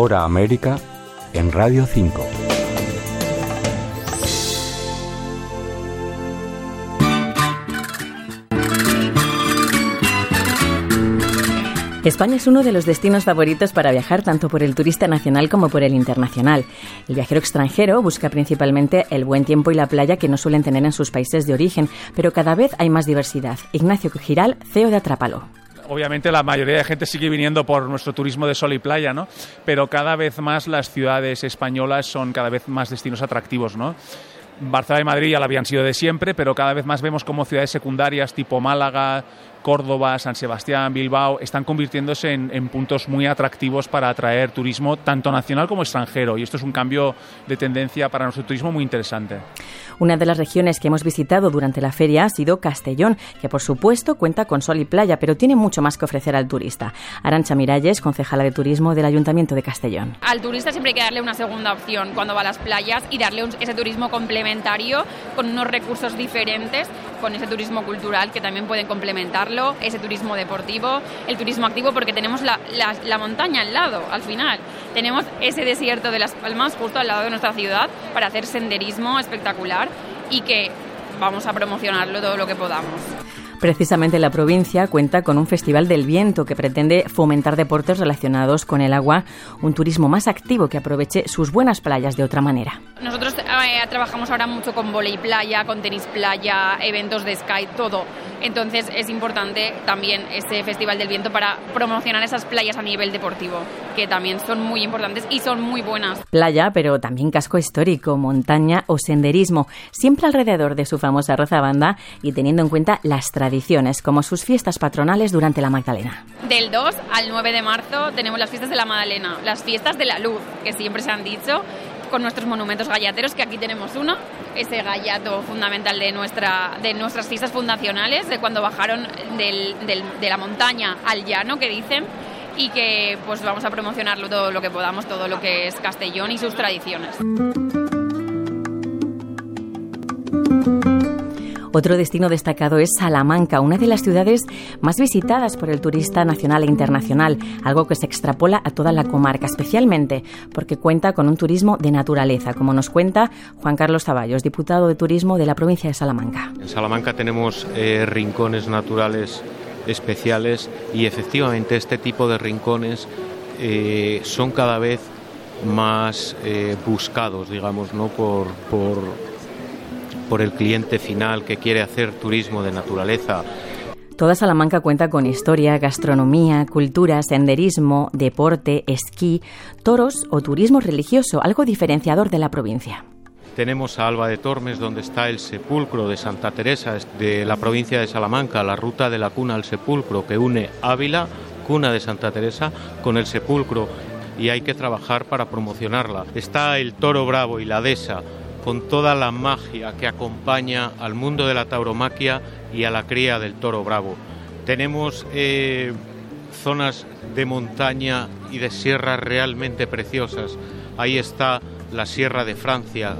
Hora América en Radio 5. España es uno de los destinos favoritos para viajar tanto por el turista nacional como por el internacional. El viajero extranjero busca principalmente el buen tiempo y la playa que no suelen tener en sus países de origen, pero cada vez hay más diversidad. Ignacio Giral, CEO de Atrápalo obviamente la mayoría de gente sigue viniendo por nuestro turismo de sol y playa, ¿no? Pero cada vez más las ciudades españolas son cada vez más destinos atractivos, ¿no? Barcelona y Madrid ya lo habían sido de siempre, pero cada vez más vemos como ciudades secundarias tipo Málaga, Córdoba, San Sebastián, Bilbao, están convirtiéndose en, puntos muy atractivos para atraer turismo tanto nacional como extranjero. Y esto es un cambio de tendencia para nuestro turismo muy interesante. Una de las regiones que hemos visitado durante la feria ha sido Castellón, que por supuesto cuenta con sol y playa, pero tiene mucho más que ofrecer al turista. Arancha Miralles, concejala de turismo del Ayuntamiento de Castellón. Al turista siempre hay que darle una segunda opción cuando va a las playas y darle ese turismo complementario con unos recursos diferentes, con ese turismo cultural que también pueden complementarlo, ese turismo deportivo, el turismo activo, porque tenemos la, la montaña al lado, al final. Tenemos ese desierto de las Palmas justo al lado de nuestra ciudad para hacer senderismo espectacular y que vamos a promocionarlo todo lo que podamos. Precisamente la provincia cuenta con un Festival del Viento que pretende fomentar deportes relacionados con el agua, un turismo más activo que aproveche sus buenas playas de otra manera. Nosotros eh, trabajamos ahora mucho con volei playa, con tenis playa, eventos de sky, todo. Entonces es importante también este Festival del Viento para promocionar esas playas a nivel deportivo, que también son muy importantes y son muy buenas. Playa, pero también casco histórico, montaña o senderismo, siempre alrededor de su famosa Rozabanda y teniendo en cuenta las tradiciones, como sus fiestas patronales durante la Magdalena. Del 2 al 9 de marzo tenemos las fiestas de la Magdalena, las fiestas de la luz, que siempre se han dicho, con nuestros monumentos gallateros, que aquí tenemos uno, ese gallato fundamental de, nuestra, de nuestras fiestas fundacionales, de cuando bajaron del, de la montaña al llano, que dicen, y que pues vamos a promocionarlo todo lo que podamos, todo lo que es Castellón y sus tradiciones. Otro destino destacado es Salamanca, una de las ciudades más visitadas por el turista nacional e internacional, algo que se extrapola a toda la comarca, especialmente porque cuenta con un turismo de naturaleza, como nos cuenta Juan Carlos Zaballos, diputado de Turismo de la provincia de Salamanca. En Salamanca tenemos eh, rincones naturales especiales y efectivamente este tipo de rincones eh, son cada vez más eh, buscados, digamos, ¿no? por, por por el cliente final que quiere hacer turismo de naturaleza. Toda Salamanca cuenta con historia, gastronomía, cultura, senderismo, deporte, esquí, toros o turismo religioso, algo diferenciador de la provincia. Tenemos a Alba de Tormes, donde está el sepulcro de Santa Teresa de la provincia de Salamanca, la ruta de la cuna al sepulcro que une Ávila, cuna de Santa Teresa, con el sepulcro y hay que trabajar para promocionarla. Está el toro bravo y la dehesa, con toda la magia que acompaña al mundo de la tauromaquia y a la cría del toro bravo. Tenemos eh, zonas de montaña y de sierras realmente preciosas. Ahí está la Sierra de Francia.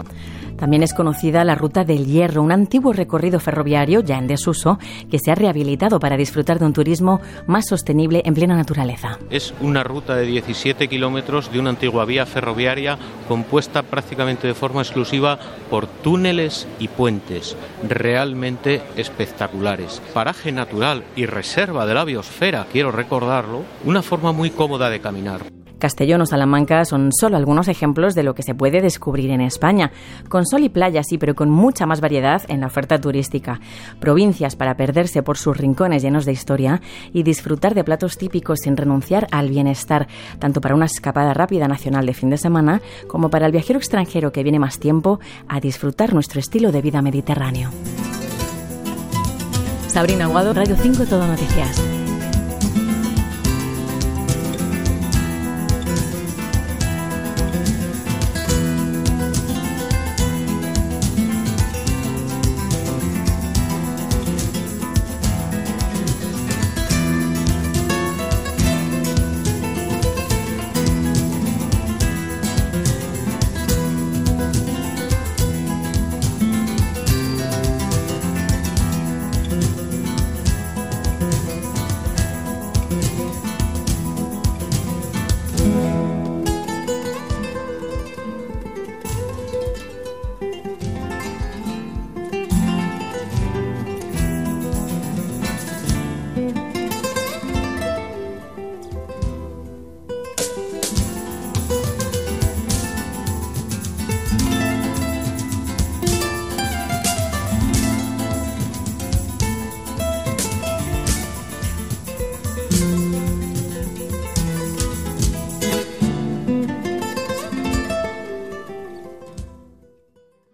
También es conocida la Ruta del Hierro, un antiguo recorrido ferroviario ya en desuso que se ha rehabilitado para disfrutar de un turismo más sostenible en plena naturaleza. Es una ruta de 17 kilómetros de una antigua vía ferroviaria compuesta prácticamente de forma exclusiva por túneles y puentes realmente espectaculares. Paraje natural y reserva de la biosfera, quiero recordarlo, una forma muy cómoda de caminar. Castellón o Salamanca son solo algunos ejemplos de lo que se puede descubrir en España, con sol y playa sí, pero con mucha más variedad en la oferta turística. Provincias para perderse por sus rincones llenos de historia y disfrutar de platos típicos sin renunciar al bienestar, tanto para una escapada rápida nacional de fin de semana como para el viajero extranjero que viene más tiempo a disfrutar nuestro estilo de vida mediterráneo. Sabrina Aguado, Radio 5 Todo Noticias.